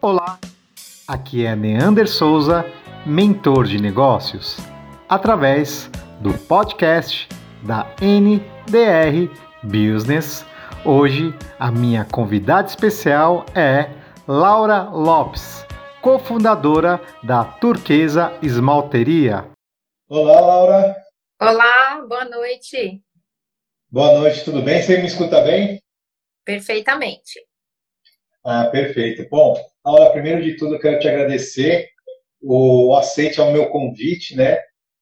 Olá, aqui é Neander Souza, mentor de negócios, através do podcast da NDR Business. Hoje a minha convidada especial é Laura Lopes, cofundadora da Turquesa Esmalteria. Olá, Laura. Olá, boa noite. Boa noite, tudo bem? Você me escuta bem? Perfeitamente. Ah, perfeito. Bom, Laura, primeiro de tudo, quero te agradecer o aceite ao meu convite, né?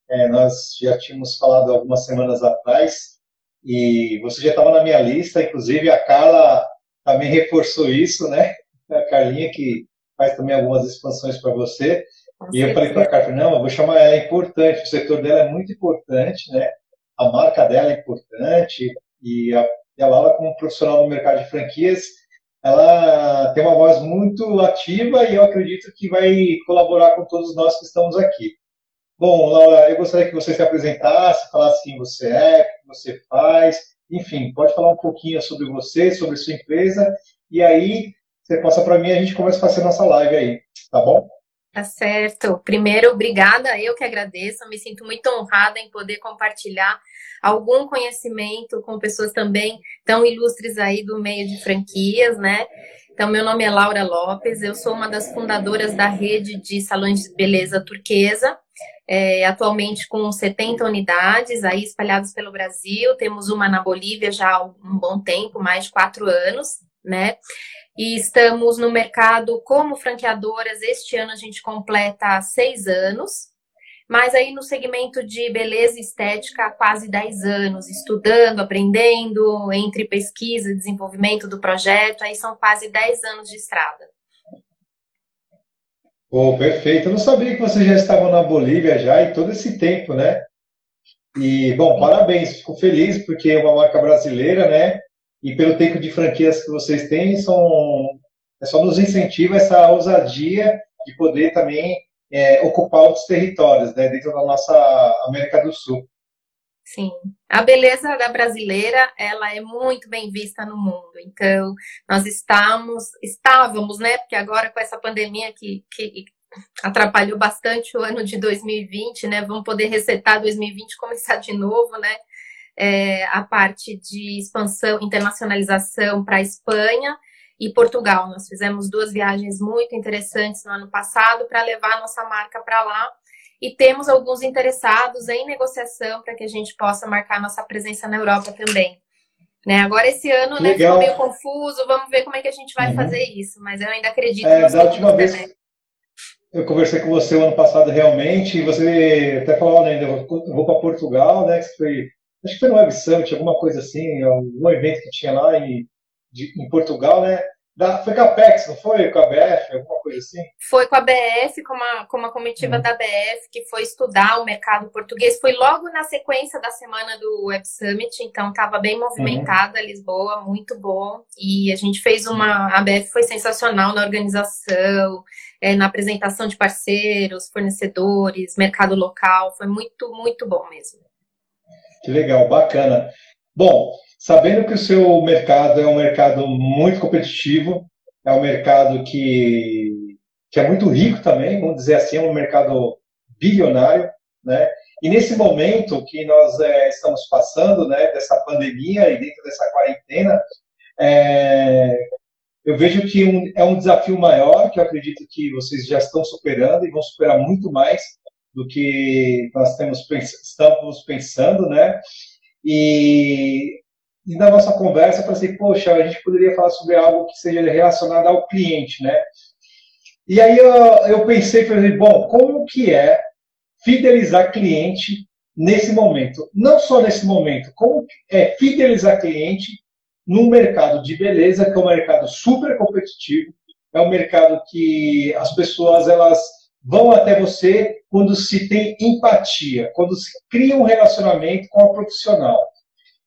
É, nós já tínhamos falado algumas semanas atrás e você já estava na minha lista, inclusive a Carla também reforçou isso, né? A Carlinha que faz também algumas expansões para você. Com e certeza. eu falei para a Carla, não, eu vou chamar ela, é importante, o setor dela é muito importante, né? A marca dela é importante e a, e a Laura, como profissional no mercado de franquias, ela tem uma voz muito ativa e eu acredito que vai colaborar com todos nós que estamos aqui. Bom, Laura, eu gostaria que você se apresentasse, falasse quem você é, o que você faz, enfim, pode falar um pouquinho sobre você, sobre sua empresa, e aí você passa para mim e a gente começa a fazer nossa live aí, tá bom? Tá certo. Primeiro, obrigada, eu que agradeço, me sinto muito honrada em poder compartilhar algum conhecimento com pessoas também tão ilustres aí do meio de franquias, né? Então, meu nome é Laura Lopes, eu sou uma das fundadoras da rede de salões de beleza turquesa, é, atualmente com 70 unidades aí espalhadas pelo Brasil, temos uma na Bolívia já há um bom tempo, mais de quatro anos, né? E estamos no mercado como franqueadoras, este ano a gente completa seis anos, mas aí no segmento de beleza e estética há quase 10 anos, estudando, aprendendo, entre pesquisa e desenvolvimento do projeto, aí são quase 10 anos de estrada. Oh, perfeito. Eu não sabia que vocês já estavam na Bolívia já e todo esse tempo, né? E, bom, parabéns, fico feliz porque é uma marca brasileira, né? E pelo tempo de franquias que vocês têm, são, é só nos incentiva essa ousadia de poder também é, ocupar outros territórios, né, dentro da nossa América do Sul. Sim, a beleza da brasileira ela é muito bem vista no mundo. Então nós estamos, estávamos, né? Porque agora com essa pandemia que, que atrapalhou bastante o ano de 2020, né? Vamos poder resetar 2020 e começar de novo, né? É, a parte de expansão, internacionalização para a Espanha e Portugal. Nós fizemos duas viagens muito interessantes no ano passado para levar a nossa marca para lá. E temos alguns interessados em negociação para que a gente possa marcar nossa presença na Europa também. Né? Agora, esse ano né, ficou meio confuso, vamos ver como é que a gente vai uhum. fazer isso, mas eu ainda acredito é, Da última vez eu conversei com você o ano passado realmente, e você até falou, né, eu vou para Portugal, né? Que foi, acho que foi no Web Summit, alguma coisa assim, algum evento que tinha lá em de, em Portugal, né? Da, foi com a PEX, não foi? Com a BF, alguma coisa assim? Foi com a BF, com uma, com uma comitiva uhum. da BF, que foi estudar o mercado português. Foi logo na sequência da semana do Web Summit, então estava bem movimentada uhum. Lisboa, muito bom. E a gente fez uma. A BF foi sensacional na organização, é, na apresentação de parceiros, fornecedores, mercado local. Foi muito, muito bom mesmo. Que legal, bacana. Bom, sabendo que o seu mercado é um mercado muito competitivo, é um mercado que, que é muito rico também, vamos dizer assim, é um mercado bilionário, né? E nesse momento que nós é, estamos passando, né, dessa pandemia e dentro dessa quarentena, é, eu vejo que um, é um desafio maior, que eu acredito que vocês já estão superando e vão superar muito mais do que nós temos, estamos pensando, né? E e na nossa conversa eu pensei, poxa, a gente poderia falar sobre algo que seja relacionado ao cliente, né? E aí eu, eu pensei, falei, bom, como que é fidelizar cliente nesse momento? Não só nesse momento, como é fidelizar cliente num mercado de beleza, que é um mercado super competitivo, é um mercado que as pessoas elas vão até você quando se tem empatia, quando se cria um relacionamento com a profissional.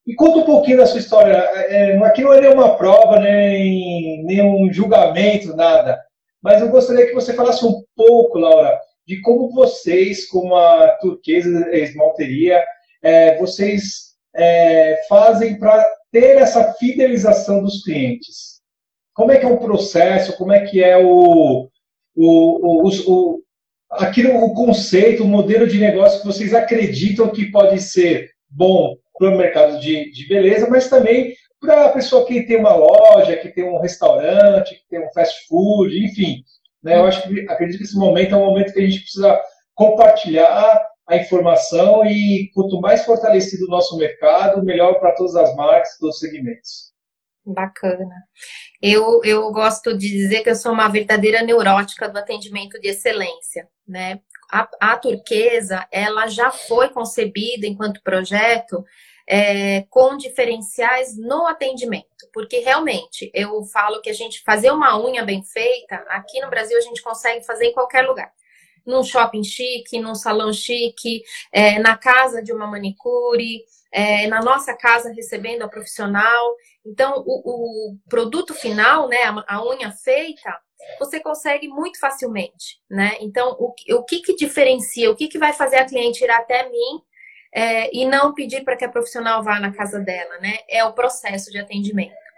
E conta um pouquinho da sua história. É, é, aqui não é nenhuma prova, nem nenhum julgamento, nada. Mas eu gostaria que você falasse um pouco, Laura, de como vocês, como a Turquesa Esmalteria, é, vocês é, fazem para ter essa fidelização dos clientes. como é que é o processo, como é que é o, o, o, o aquilo, o conceito, o modelo de negócio que vocês acreditam que pode ser bom para o mercado de, de beleza, mas também para a pessoa que tem uma loja, que tem um restaurante, que tem um fast food, enfim. Né? Eu acho que acredito que esse momento é um momento que a gente precisa compartilhar a informação e quanto mais fortalecido o nosso mercado, melhor para todas as marcas, todos os segmentos. Bacana. Eu, eu gosto de dizer que eu sou uma verdadeira neurótica do atendimento de excelência, né? A, a turquesa, ela já foi concebida enquanto projeto é, com diferenciais no atendimento, porque realmente eu falo que a gente fazer uma unha bem feita, aqui no Brasil a gente consegue fazer em qualquer lugar. Num shopping chique, num salão chique, é, na casa de uma manicure, é, na nossa casa recebendo a profissional. Então, o, o produto final, né, a, a, unha feita, você consegue muito facilmente, né? Então, o, o que que diferencia, o que que vai fazer a cliente ir até mim é, e não pedir para que a profissional vá na casa dela, né? É o processo de atendimento.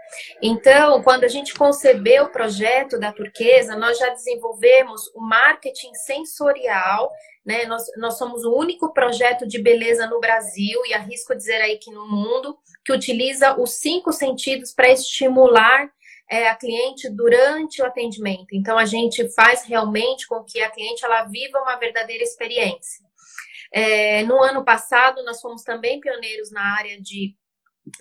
Então, quando a gente concebeu o projeto da Turquesa, nós já desenvolvemos o marketing sensorial, né? Nós, nós somos o único projeto de beleza no Brasil, e arrisco dizer aí que no mundo, que utiliza os cinco sentidos para estimular é, a cliente durante o atendimento. Então, a gente faz realmente com que a cliente ela viva uma verdadeira experiência. É, no ano passado, nós fomos também pioneiros na área de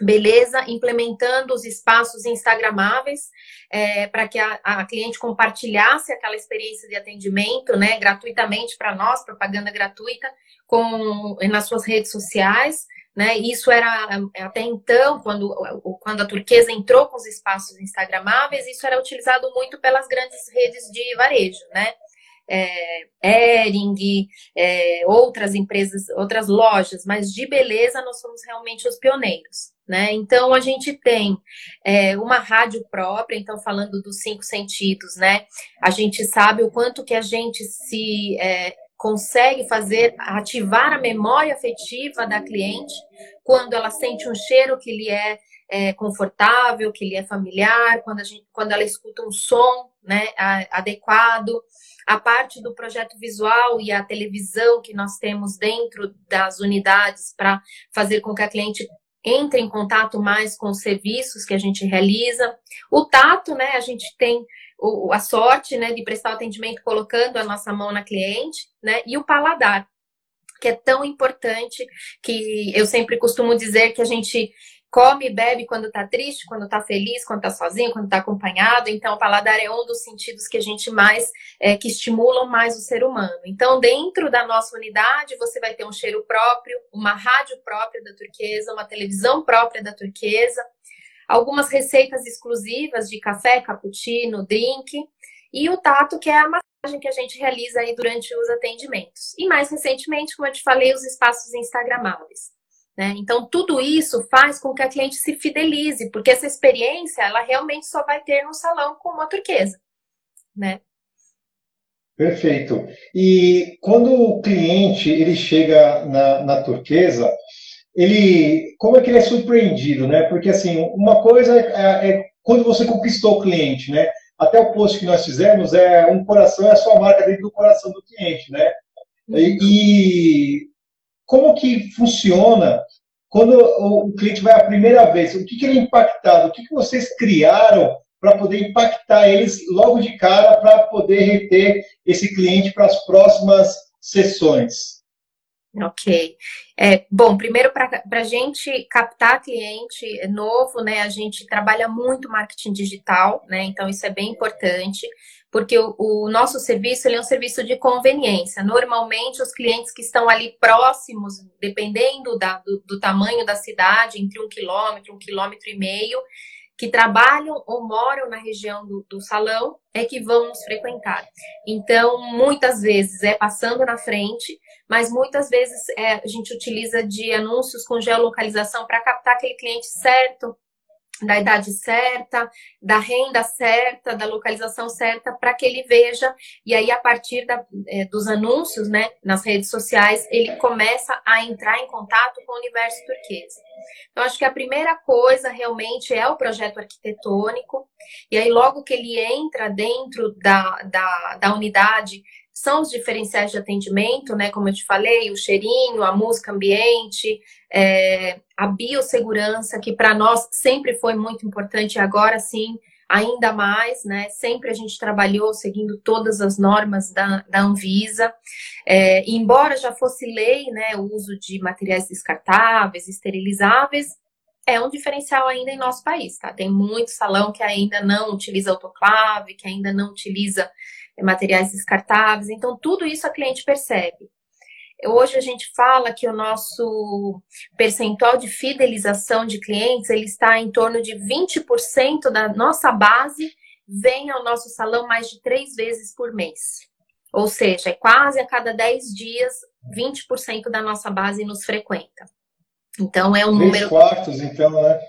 beleza, implementando os espaços instagramáveis é, para que a, a, cliente compartilhasse aquela experiência de atendimento, né, gratuitamente para nós, propaganda gratuita, com nas suas redes sociais. Né? Isso era até então, quando, quando a turquesa entrou com os espaços instagramáveis, isso era utilizado muito pelas grandes redes de varejo, né? É, Ering, é, outras empresas, outras lojas, mas de beleza nós somos realmente os pioneiros. Né? Então a gente tem é, uma rádio própria, então falando dos cinco sentidos, né? A gente sabe o quanto que a gente se é, consegue fazer ativar a memória afetiva da cliente quando ela sente um cheiro que lhe é, é confortável, que lhe é familiar, quando, a gente, quando ela escuta um som né, adequado a parte do projeto visual e a televisão que nós temos dentro das unidades para fazer com que a cliente entre em contato mais com os serviços que a gente realiza. O tato, né, a gente tem o, a sorte, né, de prestar atendimento colocando a nossa mão na cliente, né, e o paladar, que é tão importante que eu sempre costumo dizer que a gente come e bebe quando está triste, quando está feliz, quando está sozinho, quando está acompanhado. Então, o paladar é um dos sentidos que a gente mais, é, que estimulam mais o ser humano. Então, dentro da nossa unidade, você vai ter um cheiro próprio, uma rádio própria da turquesa, uma televisão própria da turquesa, algumas receitas exclusivas de café, cappuccino, drink, e o tato, que é a massagem que a gente realiza aí durante os atendimentos. E mais recentemente, como eu te falei, os espaços instagramáveis. Né? Então, tudo isso faz com que a cliente se fidelize, porque essa experiência ela realmente só vai ter no salão com uma turquesa. Né? Perfeito. E quando o cliente ele chega na, na turquesa, ele como é que ele é surpreendido, né? Porque assim, uma coisa é, é, quando você conquistou o cliente, né? Até o post que nós fizemos é um coração é a sua marca dentro do coração do cliente, né? E, e como que funciona quando o cliente vai a primeira vez? O que, que ele é impactado? O que, que vocês criaram para poder impactar eles logo de cara para poder reter esse cliente para as próximas sessões? Ok. É, bom, primeiro, para a gente captar cliente novo, né, a gente trabalha muito marketing digital, né, então isso é bem importante porque o, o nosso serviço é um serviço de conveniência. Normalmente, os clientes que estão ali próximos, dependendo da, do, do tamanho da cidade, entre um quilômetro, um quilômetro e meio, que trabalham ou moram na região do, do, salão é que vão nos frequentar. Então, muitas vezes é passando na frente, mas muitas vezes é, a gente utiliza de anúncios com geolocalização para captar aquele cliente certo da idade certa, da renda certa, da localização certa, para que ele veja. E aí, a partir da, é, dos anúncios né, nas redes sociais, ele começa a entrar em contato com o universo turquesa. Então, acho que a primeira coisa realmente é o projeto arquitetônico. E aí, logo que ele entra dentro da, da, da unidade, são os diferenciais de atendimento, né? Como eu te falei, o cheirinho, a música ambiente, é, a biossegurança, que para nós sempre foi muito importante, agora sim, ainda mais, né? Sempre a gente trabalhou seguindo todas as normas da, da Anvisa. É, embora já fosse lei, né, o uso de materiais descartáveis, esterilizáveis, é um diferencial ainda em nosso país, tá? Tem muito salão que ainda não utiliza autoclave, que ainda não utiliza materiais descartáveis. Então, tudo isso a cliente percebe. Hoje a gente fala que o nosso percentual de fidelização de clientes ele está em torno de 20% da nossa base vem ao nosso salão mais de três vezes por mês. Ou seja, é quase a cada 10 dias, 20% da nossa base nos frequenta. Então é um Três número. quartos, então, né?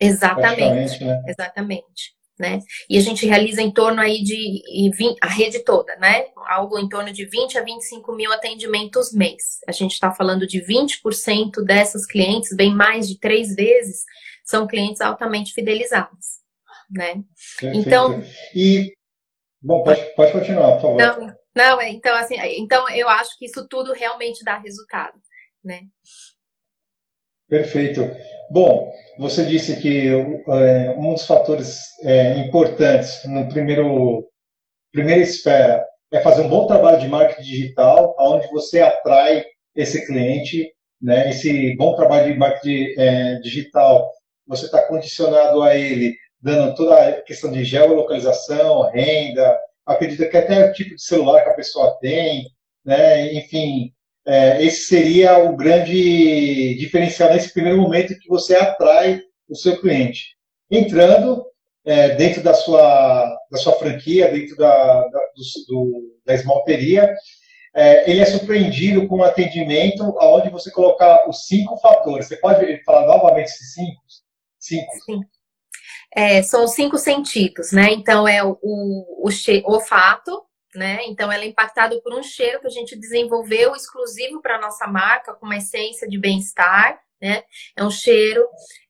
Exatamente. Né? Exatamente né? E a gente realiza em torno aí de a rede toda, né? Algo em torno de 20 a 25 mil atendimentos mês. A gente está falando de 20% dessas clientes, bem mais de três vezes, são clientes altamente fidelizados, né? Perfeito. Então. E bom, pode, pode continuar, por favor. Não, não, é, então assim, então eu acho que isso tudo realmente dá resultado, né? Perfeito. Bom, você disse que é, um dos fatores é, importantes no primeiro primeira esfera é fazer um bom trabalho de marketing digital, onde você atrai esse cliente, né? Esse bom trabalho de marketing é, digital, você está condicionado a ele, dando toda a questão de geolocalização, renda, acredita que até o tipo de celular que a pessoa tem, né? Enfim, é, esse seria o grande diferencial nesse primeiro momento que você atrai o seu cliente. Entrando é, dentro da sua, da sua franquia, dentro da, da, do, da esmalteria, é, ele é surpreendido com um atendimento onde você colocar os cinco fatores. Você pode falar novamente esses cinco? Cinco. Sim. É, são os cinco sentidos, né? Então é o, o, o olfato, né? Então, ela é impactada por um cheiro que a gente desenvolveu exclusivo para a nossa marca, com uma essência de bem-estar, né? É um cheiro.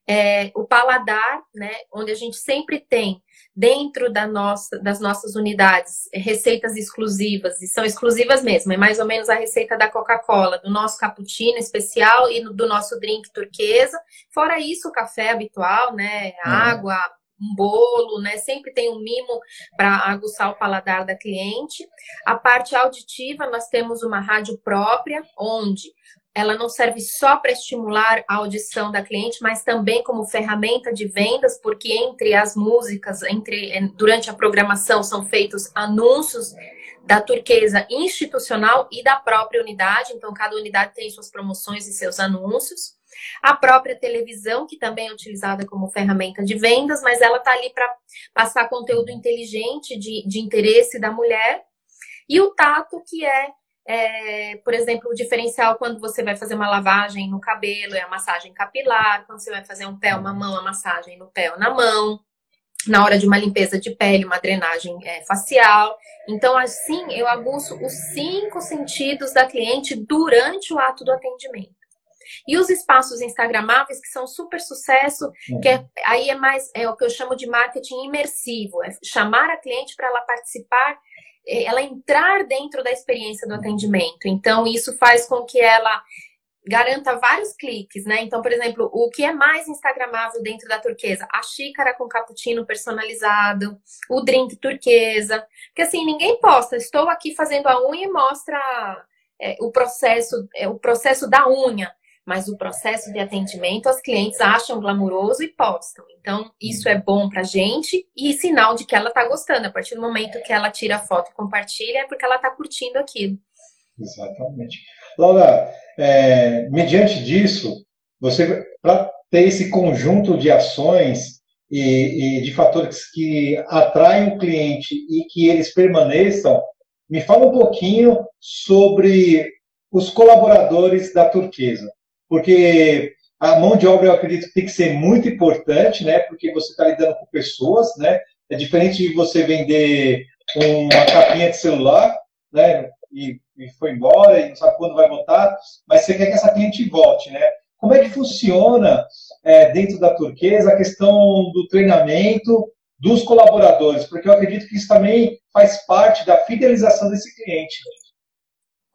É, o paladar, né? Onde a gente sempre tem dentro da nossa, das nossas unidades receitas exclusivas, e são exclusivas mesmo, é mais ou menos a receita da Coca-Cola, do nosso cappuccino especial e do nosso drink turquesa. Fora isso, o café habitual, né? Uhum. Água, um bolo, né? Sempre tem um mimo para aguçar o paladar da cliente. A parte auditiva, nós temos uma rádio própria, onde ela não serve só para estimular a audição da cliente, mas também como ferramenta de vendas, porque entre as músicas, entre eh, durante a programação são feitos anúncios da turquesa institucional e da própria unidade, então cada unidade tem suas promoções e seus anúncios. A própria televisão, que também é utilizada como ferramenta de vendas, mas ela está ali para passar conteúdo inteligente de, de interesse da mulher. E o tato, que é, é, por exemplo, o diferencial quando você vai fazer uma lavagem no cabelo, é a massagem capilar, quando você vai fazer um pé, uma mão, a massagem no pé ou na mão na hora de uma limpeza de pele, uma drenagem é, facial. Então, assim, eu aguço os cinco sentidos da cliente durante o ato do atendimento. E os espaços instagramáveis, que são super sucesso, uhum. que é, aí é mais, é o que eu chamo de marketing imersivo, é chamar a cliente para ela participar, é, ela entrar dentro da experiência do atendimento. Então, isso faz com que ela garanta vários cliques, né? Então, por exemplo, o que é mais instagramável dentro da turquesa? A xícara com cappuccino personalizado, o drink turquesa. Porque assim, ninguém posta, estou aqui fazendo a unha e mostra é, o processo, é, o processo da unha mas o processo de atendimento as clientes acham glamouroso e postam. Então, isso é bom pra gente e sinal de que ela tá gostando. A partir do momento que ela tira a foto e compartilha, é porque ela tá curtindo aquilo. Exatamente. Laura, é, mediante disso, você, para ter esse conjunto de ações e, e de fatores que atraem o cliente e que eles permaneçam, me fala um pouquinho sobre os colaboradores da Turquesa porque A mão de obra, eu acredito que tem que ser muito importante, né? Porque você está lidando com pessoas, né? É diferente de você vender uma capinha de celular, né? E, e foi embora e não sabe quando vai voltar, mas você quer que essa cliente volte, né? Como é que funciona é, dentro da turquesa a questão do treinamento dos colaboradores? Porque eu acredito que isso também faz parte da fidelização desse cliente.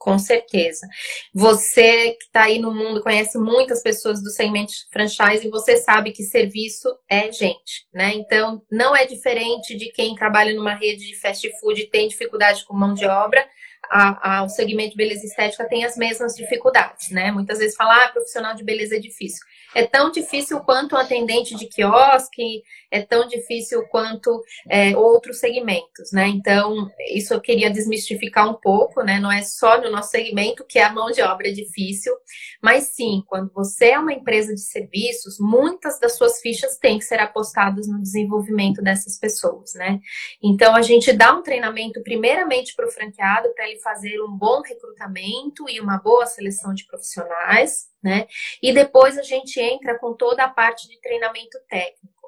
Com certeza. Você que está aí no mundo conhece muitas pessoas do segmento franchise e você sabe que serviço é gente, né? Então, não é diferente de quem trabalha numa rede de fast food e tem dificuldade com mão de obra, a, segmento de beleza estética tem as mesmas dificuldades, né? Muitas vezes falar, ah, profissional de beleza é difícil. É tão difícil quanto um atendente de quiosque, é tão difícil quanto é, outros segmentos, né? Então, isso eu queria desmistificar um pouco, né? Não é só no nosso segmento que a mão de obra é difícil, mas sim, quando você é uma empresa de serviços, muitas das suas fichas têm que ser apostadas no desenvolvimento dessas pessoas, né? Então, a gente dá um treinamento primeiramente para o franqueado, para ele fazer um bom recrutamento e uma boa seleção de profissionais, né? E depois a gente entra com toda a parte de treinamento técnico.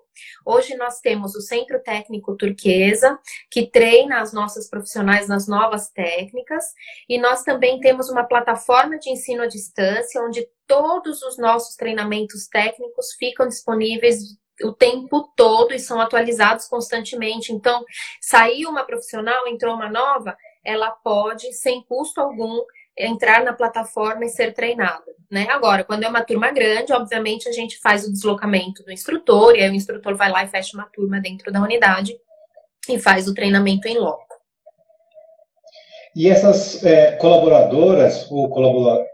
Hoje nós temos o Centro Técnico Turquesa, que treina as nossas profissionais nas novas técnicas, e nós também temos uma plataforma de ensino à distância, onde todos os nossos treinamentos técnicos ficam disponíveis o tempo todo e são atualizados constantemente. Então, saiu uma profissional, entrou uma nova, ela pode, sem custo algum, entrar na plataforma e ser treinada. Né? Agora, quando é uma turma grande, obviamente a gente faz o deslocamento do instrutor, e aí o instrutor vai lá e fecha uma turma dentro da unidade e faz o treinamento em loco. E essas é, colaboradoras ou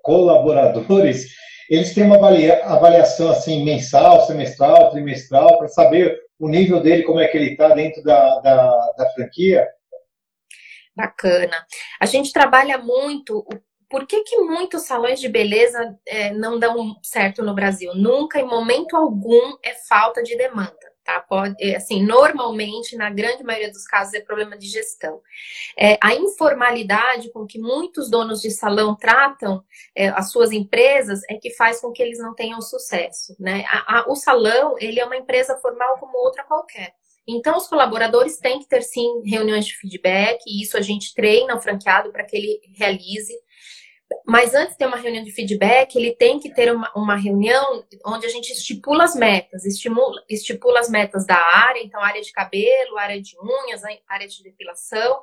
colaboradores, eles têm uma avaliação assim mensal, semestral, trimestral, para saber o nível dele, como é que ele está dentro da, da, da franquia? Bacana. A gente trabalha muito por que, que muitos salões de beleza é, não dão certo no Brasil? Nunca, em momento algum, é falta de demanda. Tá? Pode, é, assim, normalmente, na grande maioria dos casos, é problema de gestão. É, a informalidade com que muitos donos de salão tratam é, as suas empresas é que faz com que eles não tenham sucesso. Né? A, a, o salão ele é uma empresa formal como outra qualquer. Então, os colaboradores têm que ter sim reuniões de feedback, e isso a gente treina o franqueado para que ele realize. Mas antes de ter uma reunião de feedback, ele tem que ter uma, uma reunião onde a gente estipula as metas, estimula, estipula as metas da área, então área de cabelo, área de unhas, área de depilação,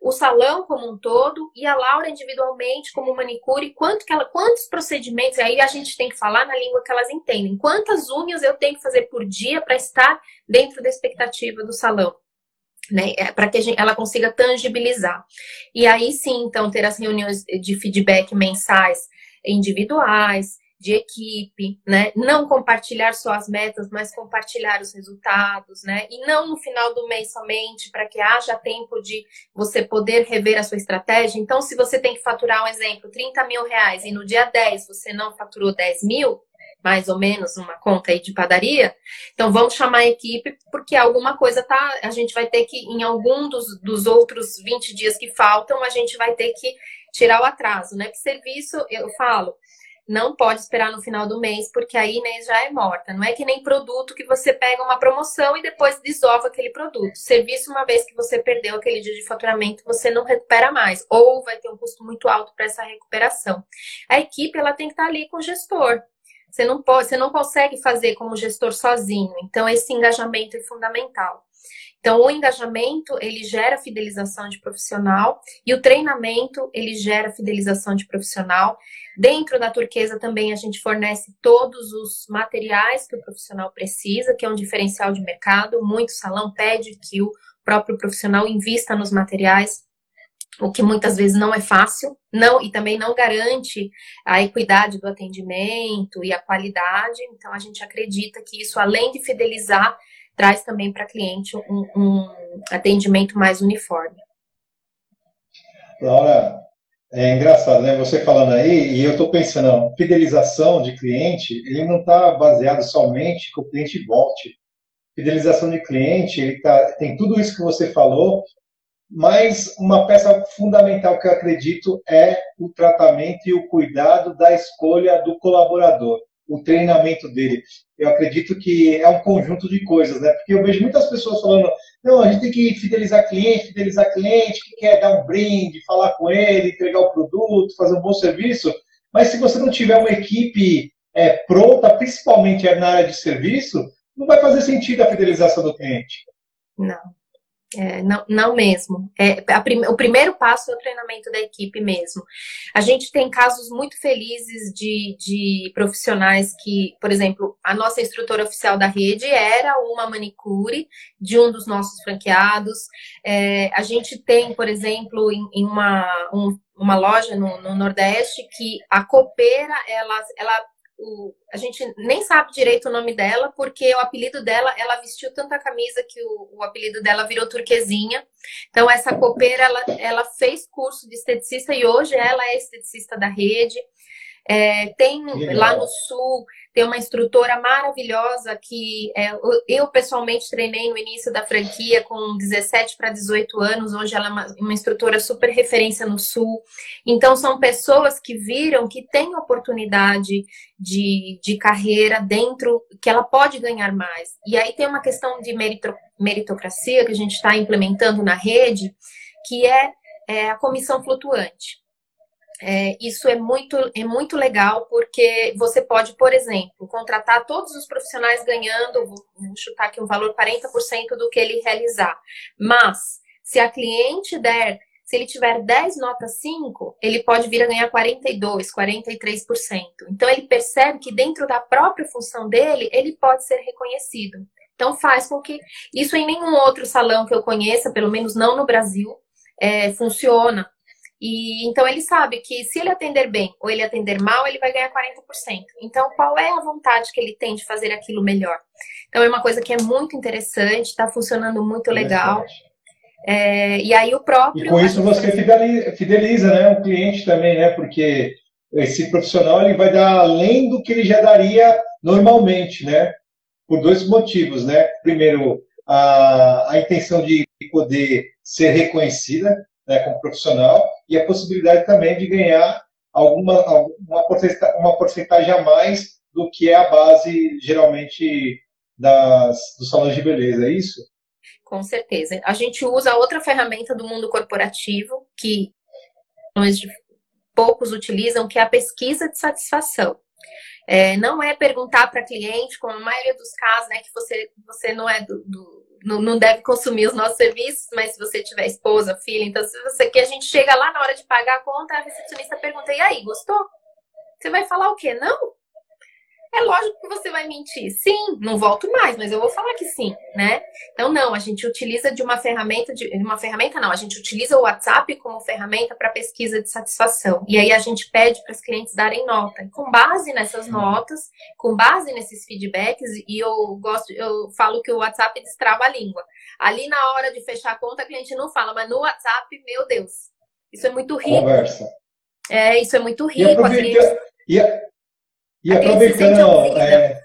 o salão como um todo e a Laura individualmente como manicure, quanto que ela, quantos procedimentos, aí a gente tem que falar na língua que elas entendem, quantas unhas eu tenho que fazer por dia para estar dentro da expectativa do salão né, é, para que gente, ela consiga tangibilizar. E aí sim, então, ter as reuniões de feedback mensais individuais, de equipe, né? Não compartilhar só as metas, mas compartilhar os resultados, né? E não no final do mês somente, para que haja tempo de você poder rever a sua estratégia. Então, se você tem que faturar um exemplo, 30 mil reais, e no dia 10 você não faturou 10 mil, mais ou menos uma conta aí de padaria. Então vamos chamar a equipe, porque alguma coisa tá. A gente vai ter que, em algum dos, dos outros 20 dias que faltam, a gente vai ter que tirar o atraso, né? Que serviço, eu falo, não pode esperar no final do mês, porque aí mês já é morta. Não é que nem produto que você pega uma promoção e depois desova aquele produto. Serviço, uma vez que você perdeu aquele dia de faturamento, você não recupera mais. Ou vai ter um custo muito alto para essa recuperação. A equipe, ela tem que estar ali com o gestor. Você não pode, você não consegue fazer como gestor sozinho. Então esse engajamento é fundamental. Então o engajamento ele gera fidelização de profissional e o treinamento ele gera fidelização de profissional. Dentro da turquesa também a gente fornece todos os materiais que o profissional precisa, que é um diferencial de mercado. Muito salão pede que o próprio profissional invista nos materiais o que muitas vezes não é fácil, não e também não garante a equidade do atendimento e a qualidade. Então a gente acredita que isso, além de fidelizar, traz também para cliente um, um, atendimento mais uniforme. Laura, é engraçado, né? Você falando aí, e eu estou pensando, fidelização de cliente, ele não está baseado somente que o cliente volte. Fidelização de cliente, ele tá, tem tudo isso que você falou, mas uma peça fundamental que eu acredito é o tratamento e o cuidado da escolha do colaborador. O treinamento dele. Eu acredito que é um conjunto de coisas, né? Porque eu vejo muitas pessoas falando, não, a gente tem que fidelizar cliente, fidelizar cliente, que quer dar um brinde, falar com ele, entregar o produto, fazer um bom serviço. Mas se você não tiver uma equipe é, pronta, principalmente na área de serviço, não vai fazer sentido a fidelização do cliente. Não. É, não, não mesmo. É, prim, o primeiro passo é o treinamento da equipe mesmo. A gente tem casos muito felizes de, de profissionais que, por exemplo, a nossa instrutora oficial da rede era uma manicure de um dos nossos franqueados. É, a gente tem, por exemplo, em, em uma, um, uma loja no, no, Nordeste que a copeira, ela, ela o, a gente nem sabe direito o nome dela, porque o apelido dela, ela vestiu tanta camisa que o, o apelido dela virou turquesinha. Então, essa copeira, ela, ela fez curso de esteticista e hoje ela é esteticista da rede. É, tem lá no sul, tem uma instrutora maravilhosa que é, eu pessoalmente treinei no início da franquia com 17 para 18 anos. Hoje ela é uma, uma, instrutora super referência no sul. Então, são pessoas que viram que tem oportunidade de, de carreira dentro, que ela pode ganhar mais. E aí tem uma questão de meritocracia que a gente está implementando na rede, que é, é a comissão flutuante. É, isso é muito, é muito legal, porque você pode, por exemplo, contratar todos os profissionais ganhando, vou, chutar aqui um valor 40% do que ele realizar. Mas, se a cliente der, se ele tiver 10 notas 5, ele pode vir a ganhar 42, 43%. Então, ele percebe que dentro da própria função dele, ele pode ser reconhecido. Então, faz com que isso em nenhum outro salão que eu conheça, pelo menos não no Brasil, é, funciona. E então ele sabe que se ele atender bem ou ele atender mal, ele vai ganhar 40%. Então, qual é a vontade que ele tem de fazer aquilo melhor? Então, é uma coisa que é muito interessante, está funcionando muito legal. É, e aí o próprio. E com isso você fideliza, né, o cliente também, né? Porque esse profissional ele vai dar além do que ele já daria normalmente, né? Por dois motivos, né? Primeiro, a, a intenção de poder ser reconhecida né, como profissional e a possibilidade também de ganhar alguma uma porcentagem, uma porcentagem a mais do que é a base geralmente das, dos salões de beleza, é isso? Com certeza. A gente usa outra ferramenta do mundo corporativo que poucos utilizam, que é a pesquisa de satisfação. É, não é perguntar para cliente, como a maioria dos casos, né, que você, você não é do, do não, não deve consumir os nossos serviços, mas se você tiver esposa, filha, então se você quer, a gente chega lá na hora de pagar a conta, a recepcionista pergunta, e aí, gostou? Você vai falar o quê? Não? É lógico que você vai mentir. Sim, não volto mais, mas eu vou falar que sim, né? Então, não, a gente utiliza de uma ferramenta, de uma ferramenta não, a gente utiliza o WhatsApp como ferramenta para pesquisa de satisfação. E aí a gente pede para os clientes darem nota. E com base nessas notas, com base nesses feedbacks, e eu gosto, eu falo que o WhatsApp destrava a língua. Ali na hora de fechar a conta, a cliente não fala, mas no WhatsApp, meu Deus, isso é muito rico. Conversa. É, isso é muito rico. E, aproveita, e, e aproveitando. É,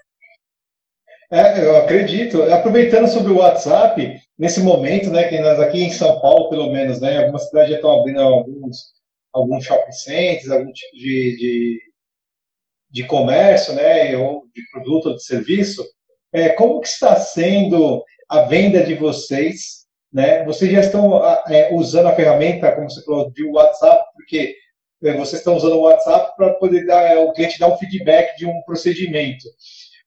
é, eu acredito. Aproveitando sobre o WhatsApp, nesse momento, né, que nós aqui em São Paulo, pelo menos, né, algumas cidades já estão abrindo alguns, alguns shopping centers, algum tipo de, de, de comércio, né, ou de produto ou de serviço. É, como que está sendo a venda de vocês? Né? Vocês já estão é, usando a ferramenta, como você falou, de WhatsApp, porque vocês estão usando o WhatsApp para poder dar, é, o cliente dar um feedback de um procedimento.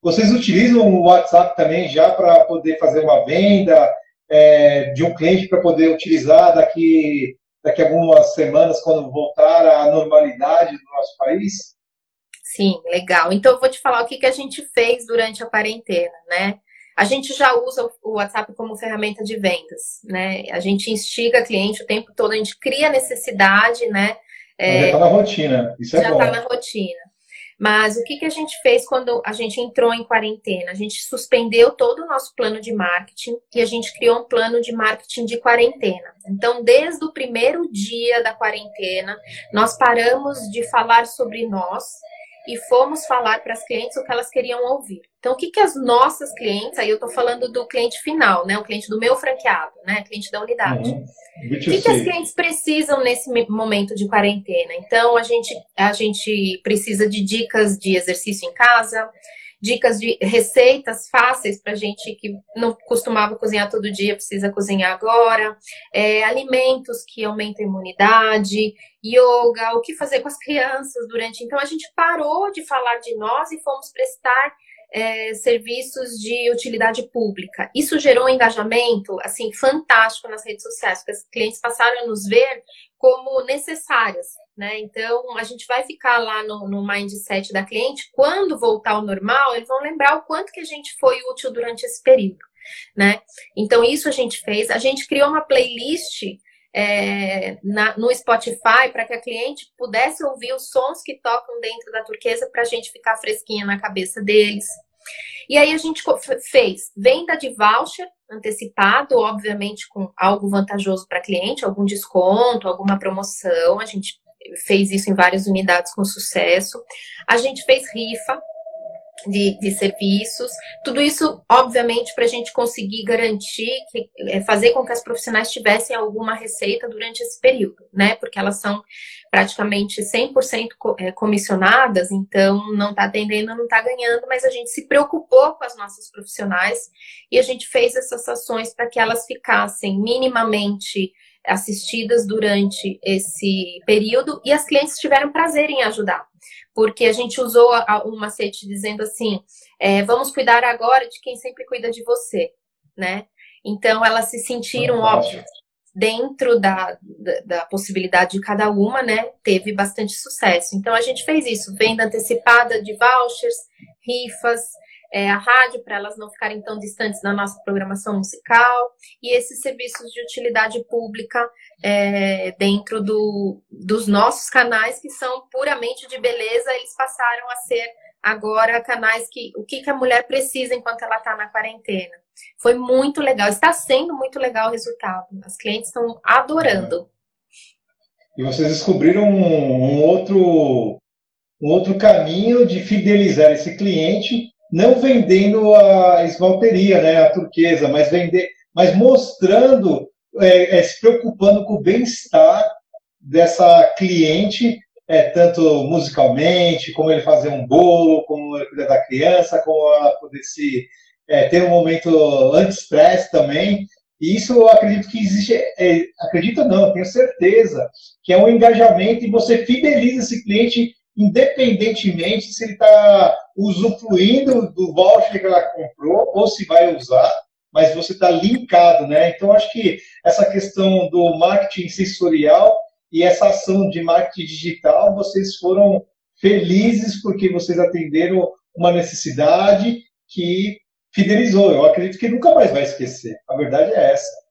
Vocês utilizam o WhatsApp também já para poder fazer uma venda é, de um cliente para poder utilizar daqui, daqui a algumas semanas, quando voltar à normalidade do nosso país? Sim, legal. Então eu vou te falar o que, que a gente fez durante a quarentena, né? A gente já usa o WhatsApp como ferramenta de vendas, né? A gente instiga cliente o tempo todo, a gente cria necessidade, né? É, já está na rotina, isso é já está na rotina. Mas o que, que a gente fez quando a gente entrou em quarentena? A gente suspendeu todo o nosso plano de marketing e a gente criou um plano de marketing de quarentena. Então, desde o primeiro dia da quarentena, nós paramos de falar sobre nós e fomos falar para as clientes o que elas queriam ouvir. Então, o que, que as nossas clientes, aí eu estou falando do cliente final, né? O cliente do meu franqueado, né? Cliente da unidade. Uhum. O que, que as clientes precisam nesse momento de quarentena? Então, a gente, a gente precisa de dicas de exercício em casa, dicas de receitas fáceis para gente que não costumava cozinhar todo dia, precisa cozinhar agora, é, alimentos que aumentam a imunidade, yoga, o que fazer com as crianças durante. Então a gente parou de falar de nós e fomos prestar é, serviços de utilidade pública. Isso gerou um engajamento assim fantástico nas redes sociais, porque os clientes passaram a nos ver como necessárias. Né? Então, a gente vai ficar lá no, no mindset da cliente. Quando voltar ao normal, eles vão lembrar o quanto que a gente foi útil durante esse período. Né? Então, isso a gente fez. A gente criou uma playlist é, na, no Spotify para que a cliente pudesse ouvir os sons que tocam dentro da turquesa para a gente ficar fresquinha na cabeça deles. E aí a gente fez venda de voucher antecipado, obviamente com algo vantajoso para cliente, algum desconto, alguma promoção. A gente fez isso em várias unidades com sucesso. A gente fez rifa de, de serviços, tudo isso, obviamente, para a gente conseguir garantir, que, é, fazer com que as profissionais tivessem alguma receita durante esse período, né? Porque elas são praticamente 100% é, comissionadas, então não está atendendo, não está ganhando, mas a gente se preocupou com as nossas profissionais e a gente fez essas ações para que elas ficassem minimamente assistidas durante esse período e as clientes tiveram prazer em ajudar, porque a gente usou um macete dizendo assim: é, vamos cuidar agora de quem sempre cuida de você, né? Então elas se sentiram, óbvio, dentro da, da, da, possibilidade de cada uma, né? Teve bastante sucesso. Então a gente fez isso: venda antecipada de vouchers, rifas, é, a rádio, para elas não ficarem tão distantes da nossa programação musical, e esses serviços de utilidade pública é, dentro do, dos nossos canais, que são puramente de beleza, eles passaram a ser agora canais que o que, que a mulher precisa enquanto ela está na quarentena. Foi muito legal, está sendo muito legal o resultado. As clientes estão adorando. E vocês descobriram um, um outro um outro caminho de fidelizar esse cliente não vendendo a esmalteria, né, a turquesa, mas vender, mas mostrando, é, é, se preocupando com o bem-estar dessa cliente, é, tanto musicalmente, como ele fazer um bolo, como ele cuidar da criança, como ela poder se é, ter um momento anti-stress também. E isso eu acredito que existe, é, acredito não, tenho certeza, que é um engajamento e você fideliza esse cliente independentemente se ele está usufruindo do voucher que ela comprou ou se vai usar, mas você está linkado, né? Então, acho que essa questão do marketing sensorial e essa ação de marketing digital, vocês foram felizes porque vocês atenderam uma necessidade que fidelizou. Eu acredito que nunca mais vai esquecer. A verdade é essa.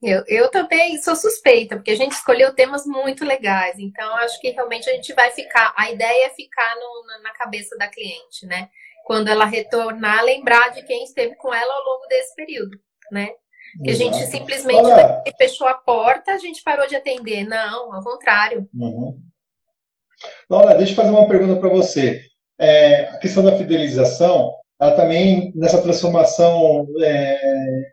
Eu, eu também sou suspeita, porque a gente escolheu temas muito legais, então acho que realmente a gente vai ficar. A ideia é ficar no, na, cabeça da cliente, né? Quando ela retornar, lembrar de quem esteve com ela ao longo desse período, né? Que a gente simplesmente Olha, fechou a porta, a gente parou de atender. Não, ao contrário. Uhum. Laura, deixa eu fazer uma pergunta para você. É, a questão da fidelização, ela também, nessa transformação é,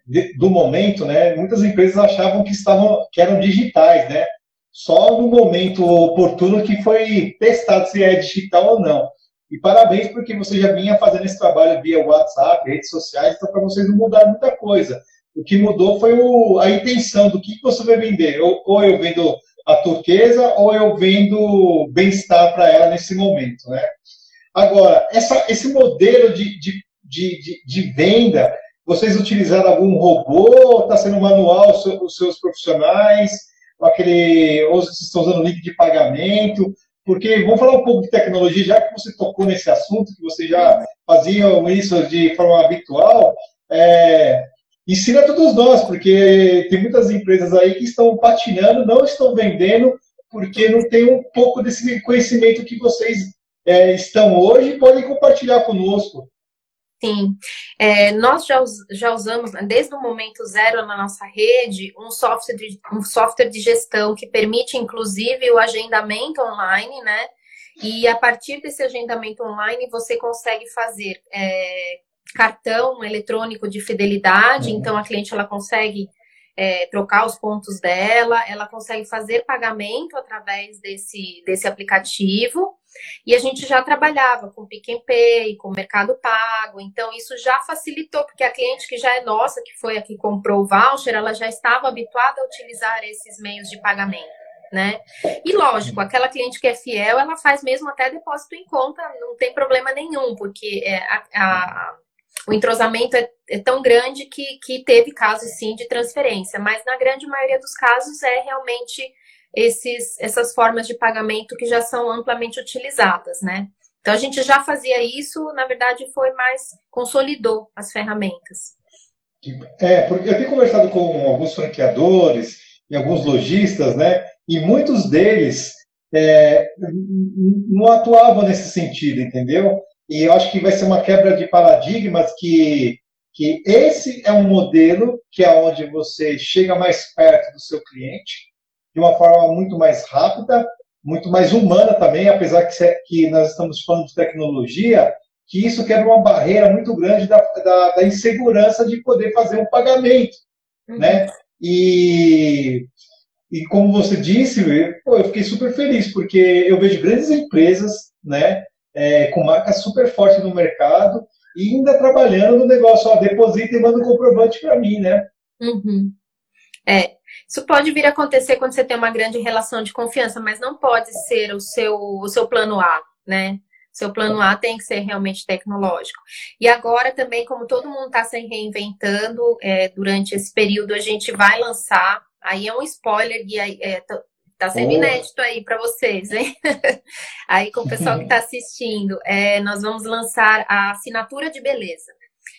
de, do momento, né, muitas empresas achavam que, estavam, que eram digitais, né? Só no momento oportuno que foi testado se é digital ou não. E parabéns porque você já vinha fazendo esse trabalho via WhatsApp, redes sociais, então para vocês não mudar muita coisa. O que mudou foi o, a intenção do que você vai vender. Ou, ou eu vendo a turquesa ou eu vendo bem-estar para ela nesse momento, né? Agora, essa, esse modelo de, de, de, de, venda, vocês utilizaram algum robô? Está sendo manual os seus profissionais? Aquele, ou vocês estão usando link de pagamento? Porque vamos falar um pouco de tecnologia, já que você tocou nesse assunto, que vocês já faziam isso de forma habitual. É, ensina a todos nós, porque tem muitas empresas aí que estão patinando, não estão vendendo, porque não tem um pouco desse conhecimento que vocês é, estão hoje e podem compartilhar conosco. Sim, é, nós já, já usamos, né, desde o momento zero na nossa rede, um software, de, um software de gestão que permite, inclusive, o agendamento online, né? E a partir desse agendamento online, você consegue fazer é, cartão eletrônico de fidelidade, uhum. então a cliente ela consegue é, trocar os pontos dela, ela consegue fazer pagamento através desse, desse aplicativo. E a gente já trabalhava com Pick and Pay, com Mercado Pago, então isso já facilitou, porque a cliente que já é nossa, que foi a que comprou o voucher, ela já estava habituada a utilizar esses meios de pagamento. Né? E lógico, aquela cliente que é fiel, ela faz mesmo até depósito em conta, não tem problema nenhum, porque é, a, a o entrosamento é, é, tão grande que, que teve casos sim de transferência, mas na grande maioria dos casos é realmente esses, essas formas de pagamento que já são amplamente utilizadas, né? Então a gente já fazia isso, na verdade foi mais consolidou as ferramentas. É, porque eu tenho conversado com alguns franqueadores e alguns lojistas, né? E muitos deles é, não atuavam nesse sentido, entendeu? E eu acho que vai ser uma quebra de paradigmas que, que esse é um modelo que é onde você chega mais perto do seu cliente de uma forma muito mais rápida, muito mais humana também, apesar que, que nós estamos falando de tecnologia, que isso quebra uma barreira muito grande da, da, da insegurança de poder fazer um pagamento, uhum. né? E, e como você disse, eu, eu fiquei super feliz, porque eu vejo grandes empresas, né, é, com marcas super fortes no mercado e ainda trabalhando no negócio, ó, deposita e manda um comprovante para mim, né? Uhum. É, isso pode vir a acontecer quando você tem uma grande relação de confiança, mas não pode ser o seu, o seu plano A, né? Seu plano A tem que ser realmente tecnológico. E agora também, como todo mundo está se reinventando, é, durante esse período a gente vai lançar, aí é um spoiler, e é, Tá sendo inédito aí para vocês, hein? aí com o pessoal que está assistindo, é, nós vamos lançar a assinatura de beleza.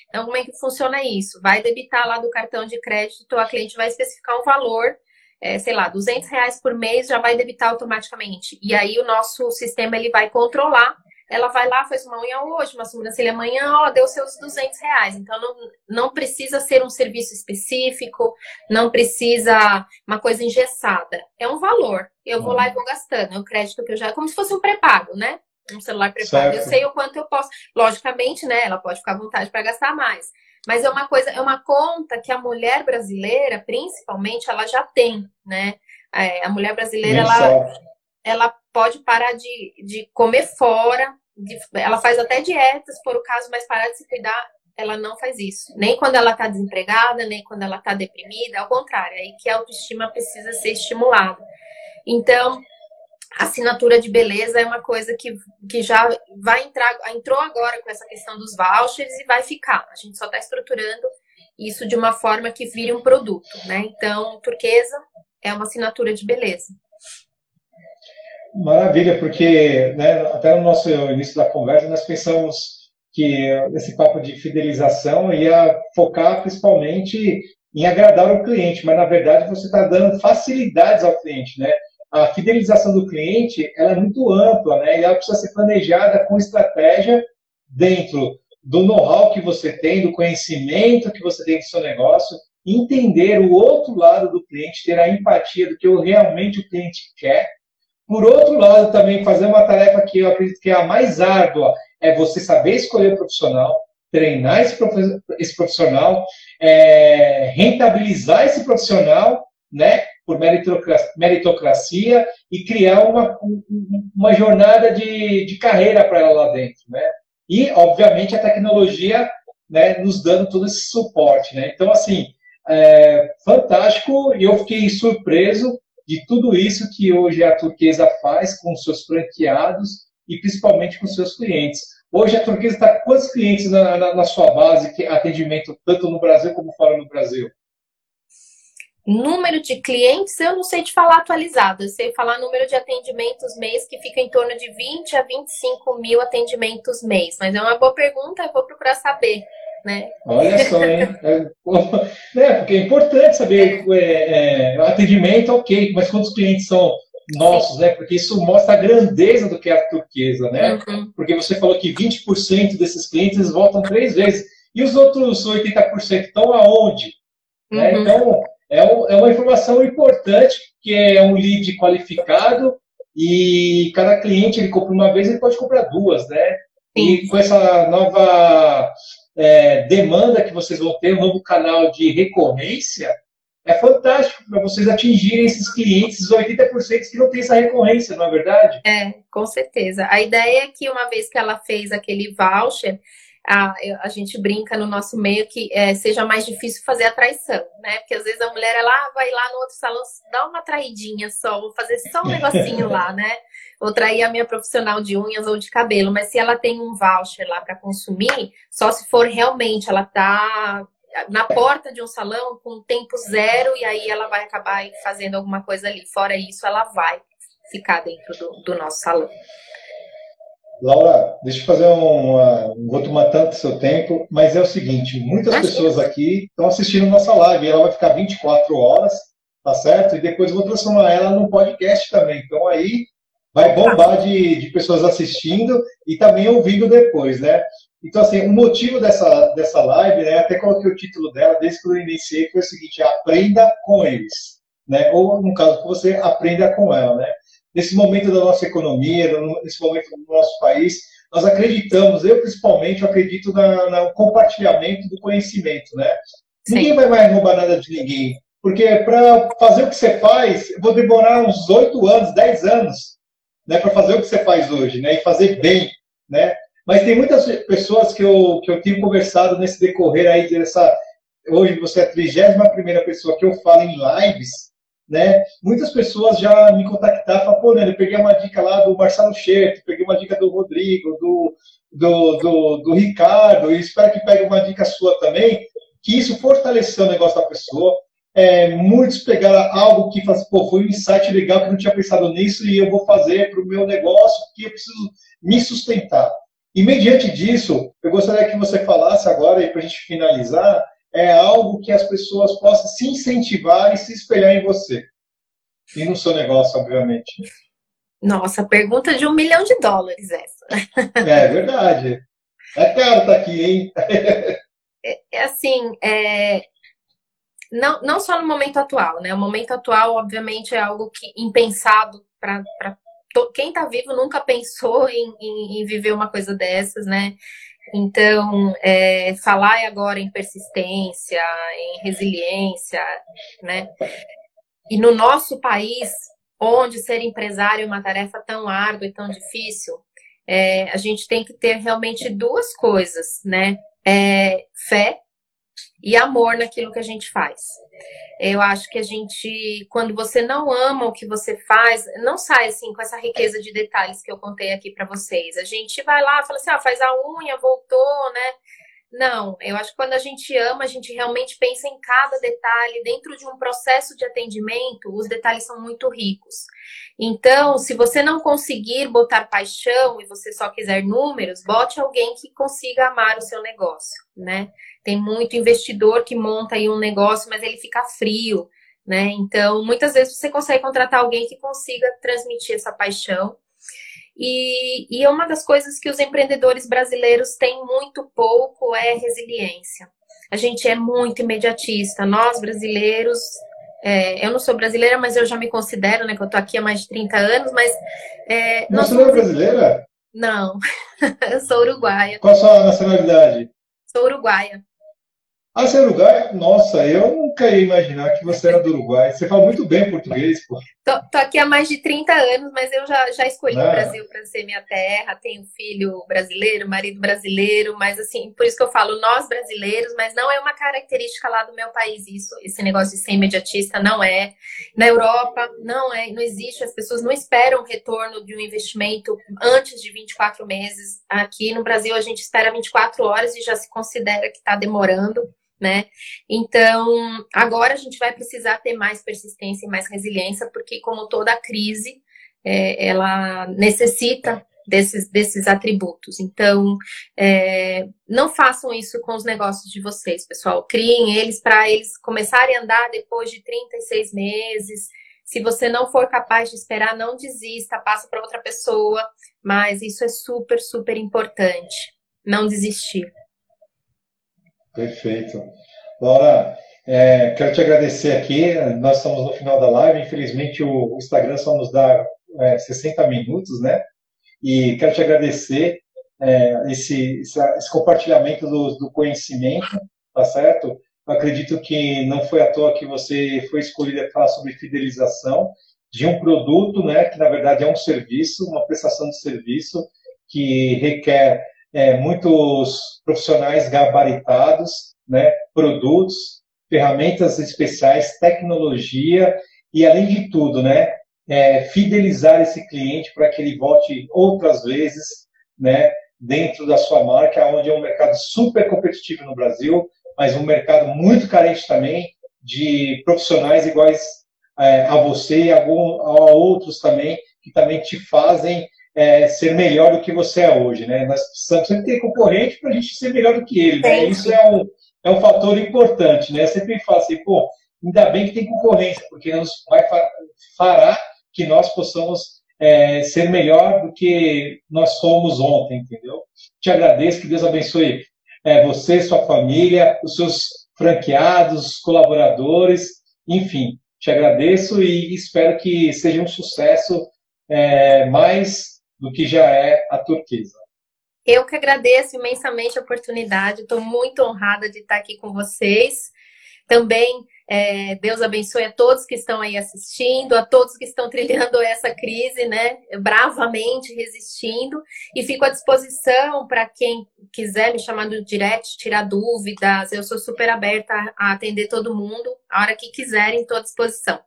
Então, como é que funciona isso? Vai debitar lá do cartão de crédito, a cliente vai especificar um valor, é, sei lá, 200 reais por mês, já vai debitar automaticamente. E aí o nosso sistema ele vai controlar ela vai lá, faz uma unha hoje, uma sobrancelha amanhã, ó, deu seus 200 reais. Então, não, não precisa ser um serviço específico, não precisa uma coisa engessada. É um valor. Eu vou lá e vou gastando. É um crédito que eu já. Como se fosse um pré-pago, né? Um celular pré-pago. Eu sei o quanto eu posso. Logicamente, né? Ela pode ficar à vontade para gastar mais. Mas é uma coisa, é uma conta que a mulher brasileira, principalmente, ela já tem, né? É, a mulher brasileira, ela, ela pode parar de, de comer fora, de, ela faz até dietas, por o caso, mas parar de se cuidar, ela não faz isso. Nem quando ela está desempregada, nem quando ela está deprimida, ao contrário, é aí que a autoestima precisa ser estimulada. Então, assinatura de beleza é uma coisa que, que já vai entrar, entrou agora com essa questão dos vouchers e vai ficar. A gente só está estruturando isso de uma forma que vire um produto, né? Então, turquesa é uma assinatura de beleza. Maravilha, porque né, até no nosso início da conversa nós pensamos que esse papo de fidelização ia focar principalmente em agradar o cliente, mas na verdade você está dando facilidades ao cliente, né? A fidelização do cliente ela é muito ampla, né? E ela precisa ser planejada com estratégia dentro do know-how que você tem, do conhecimento que você tem do seu negócio, entender o outro lado do cliente, ter a empatia do que realmente o cliente quer por outro lado, também fazer uma tarefa que eu acredito que é a mais árdua, é você saber escolher o profissional, treinar esse profissional, é, rentabilizar esse profissional, né, por meritocracia e criar uma, uma jornada de, de carreira para ela lá dentro, né? E, obviamente, a tecnologia né, nos dando todo esse suporte, né? Então, assim, é, fantástico e eu fiquei surpreso de tudo isso que hoje a Turquesa faz com seus franqueados e principalmente com seus clientes. Hoje a Turquesa está com quantos clientes na, na, na, sua base, que atendimento tanto no Brasil como fora do Brasil? Número de clientes, eu não sei te falar atualizado, eu sei falar número de atendimentos mês, que fica em torno de 20 a 25 mil atendimentos mês. Mas é uma boa pergunta, eu vou procurar saber né? Olha só, hein? É, né, porque é importante saber é, é, atendimento, ok, mas quantos clientes são nossos, Sim. né? Porque isso mostra a grandeza do que é a turquesa, né? Uhum. Porque você falou que 20% desses clientes voltam três vezes. E os outros 80% estão aonde? Né? Uhum. Né? Então, é, um, é uma informação importante, que é um lead qualificado e cada cliente ele compra uma vez, ele pode comprar duas, né? E com essa nova é, demanda que vocês vão ter, um novo canal de recorrência, é fantástico para vocês atingirem esses clientes, os 80% que não tem essa recorrência, não é verdade? É, com certeza. A ideia é que uma vez que ela fez aquele voucher, a, a gente brinca no nosso meio que é, seja mais difícil fazer a traição, né? Porque às vezes a mulher ela ah, vai lá no outro salão, dá uma traidinha só, vou fazer só um negocinho lá, né? Ou trair a minha profissional de unhas ou de cabelo. Mas se ela tem um voucher lá para consumir, só se for realmente ela tá na porta de um salão com tempo zero e aí ela vai acabar fazendo alguma coisa ali. Fora isso, ela vai ficar dentro do, do nosso salão. Laura, deixa eu fazer uma. Não vou tomar tanto seu tempo, mas é o seguinte: muitas Imagina. pessoas aqui estão assistindo nossa live, ela vai ficar 24 horas, tá certo? E depois eu vou transformar ela num podcast também. Então aí vai bombar de, de pessoas assistindo e também ouvindo depois, né? Então, assim, o motivo dessa, dessa live, né, até coloquei o título dela, desde que eu iniciei, foi o seguinte: aprenda com eles. Né? Ou, no caso, você aprenda com ela. Né? Nesse momento da nossa economia, nesse momento do nosso país, nós acreditamos, eu principalmente, eu acredito na, no compartilhamento do conhecimento, né? Sim. Ninguém vai mais roubar nada de ninguém, porque para fazer o que você faz, eu vou demorar uns oito anos, dez anos, né, para fazer o que você faz hoje, né, e fazer bem, né? Mas tem muitas pessoas que eu, que eu tenho conversado nesse decorrer aí dessa hoje você é a 31 primeira pessoa que eu falo em lives, né? Muitas pessoas já me contactaram, falaram, pô, peguei uma dica lá do Marcelo Scherto, peguei uma dica do Rodrigo, do, do, do, do, Ricardo, e espero que pegue uma dica sua também, que isso fortaleceu o negócio da pessoa. É, muitos pegaram algo que assim, pô, foi um insight legal que eu não tinha pensado nisso e eu vou fazer para o meu negócio, porque eu preciso me sustentar. E mediante disso, eu gostaria que você falasse agora, para a gente finalizar, é algo que as pessoas possam se incentivar e se espelhar em você. E no seu negócio, obviamente. Nossa, pergunta de um milhão de dólares essa. É verdade. É caro estar tá aqui, hein? É, é assim, é, não, não só no momento atual, né? O momento atual, obviamente, é algo que impensado para quem está vivo nunca pensou em, em, em, viver uma coisa dessas, né? Então, é, falar agora em persistência, em resiliência, né? E no nosso país, onde ser empresário é uma tarefa tão árdua e tão difícil, é, a gente tem que ter realmente duas coisas, né? É, fé e amor naquilo que a gente faz. Eu acho que a gente, quando você não ama o que você faz, não sai assim com essa riqueza de detalhes que eu contei aqui para vocês. A gente vai lá, fala assim, ah, faz a unha, voltou, né? Não, eu acho que quando a gente ama, a gente realmente pensa em cada detalhe. Dentro de um processo de atendimento, os detalhes são muito ricos. Então, se você não conseguir botar paixão e você só quiser números, bote alguém que consiga amar o seu negócio, né? Tem muito investidor que monta aí um negócio, mas ele fica frio, né? Então, muitas vezes você consegue contratar alguém que consiga transmitir essa paixão. E, e uma das coisas que os empreendedores brasileiros têm muito pouco é resiliência. A gente é muito imediatista. Nós, brasileiros, é, eu não sou brasileira, mas eu já me considero, né? Que eu tô aqui há mais de 30 anos, mas. É, não, você não é brasileira? Não, eu sou uruguaia. Qual a sua nacionalidade? Sou uruguaia. Ah, você é? Nossa, eu nunca ia imaginar que você era do Uruguai. Você fala muito bem português, pô. Tô, tô aqui há mais de 30 anos, mas eu já, já escolhi o Brasil para ser minha terra. Tenho filho brasileiro, marido brasileiro, mas assim, por isso que eu falo nós brasileiros, mas não é uma característica lá do meu país isso. Esse negócio de ser imediatista não é. Na Europa, não é, não existe. As pessoas não esperam retorno de um investimento antes de 24 meses. Aqui no Brasil, a gente espera 24 horas e já se considera que está demorando né? Então, agora a gente vai precisar ter mais persistência e mais resiliência, porque como toda crise, é, ela necessita desses, desses atributos. Então, é, não façam isso com os negócios de vocês, pessoal. Criem eles para eles começarem a andar depois de 36 meses. Se você não for capaz de esperar, não desista, passa para outra pessoa. Mas isso é super, super importante. Não desistir. Perfeito. Laura, é, quero te agradecer aqui. Nós estamos no final da live. Infelizmente, o, Instagram só nos dá é, 60 minutos, né? E quero te agradecer é, esse, esse, compartilhamento do, do, conhecimento, tá certo? Eu acredito que não foi à toa que você foi escolhido para falar sobre fidelização de um produto, né, que na verdade é um serviço, uma prestação de serviço que requer é, muitos profissionais gabaritados, né, produtos, ferramentas especiais, tecnologia e, além de tudo, né, é, fidelizar esse cliente para que ele volte outras vezes, né, dentro da sua marca, onde é um mercado super competitivo no Brasil, mas um mercado muito carente também de profissionais iguais é, a você e a, a outros também que também te fazem é, ser melhor do que você é hoje, né? Nós precisamos sempre ter concorrente para a gente ser melhor do que ele, né? Isso é um, é um fator importante, né? Sempre falo assim, pô, ainda bem que tem concorrência, porque nos vai fará que nós possamos é, ser melhor do que nós fomos ontem, entendeu? Te agradeço, que Deus abençoe é, você, sua família, os seus franqueados, colaboradores, enfim, te agradeço e espero que seja um sucesso é, mais do que já é a turquesa. Eu que agradeço imensamente a oportunidade, estou muito honrada de estar aqui com vocês. Também é, Deus abençoe a todos que estão aí assistindo, a todos que estão trilhando essa crise, né? Bravamente resistindo. E fico à disposição para quem quiser me chamar no direct, tirar dúvidas. Eu sou super aberta a atender todo mundo. A hora que quiserem, estou à disposição.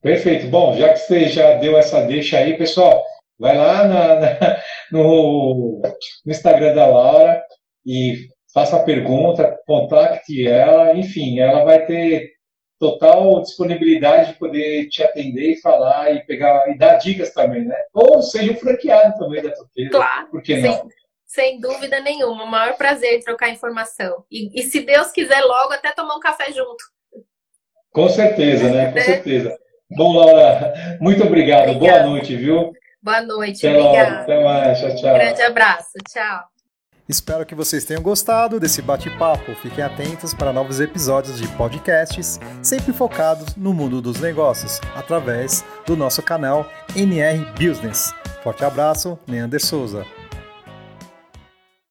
Perfeito. Bom, já que você já deu essa deixa aí, pessoal, vai lá na, na, no, no Instagram da Laura e faça a pergunta, contacte ela, enfim, ela vai ter total disponibilidade de poder te atender e falar e pegar e dar dicas também, né? Ou seja um franqueado também da Toqueira. Claro. Por que não? Sem, sem dúvida nenhuma. O maior prazer em trocar informação. E, e, se Deus quiser, logo até tomar um café junto. Com certeza, né? Com é. certeza. Bom, Laura, muito obrigado. Obrigada. Boa noite, viu? Boa noite. Até Obrigada. Até mais. Tchau, tchau. Um grande abraço. Tchau. Espero que vocês tenham gostado desse bate-papo. Fiquem atentos para novos episódios de podcasts, sempre focados no mundo dos negócios, através do nosso canal NR Business. Forte abraço, Neander Souza.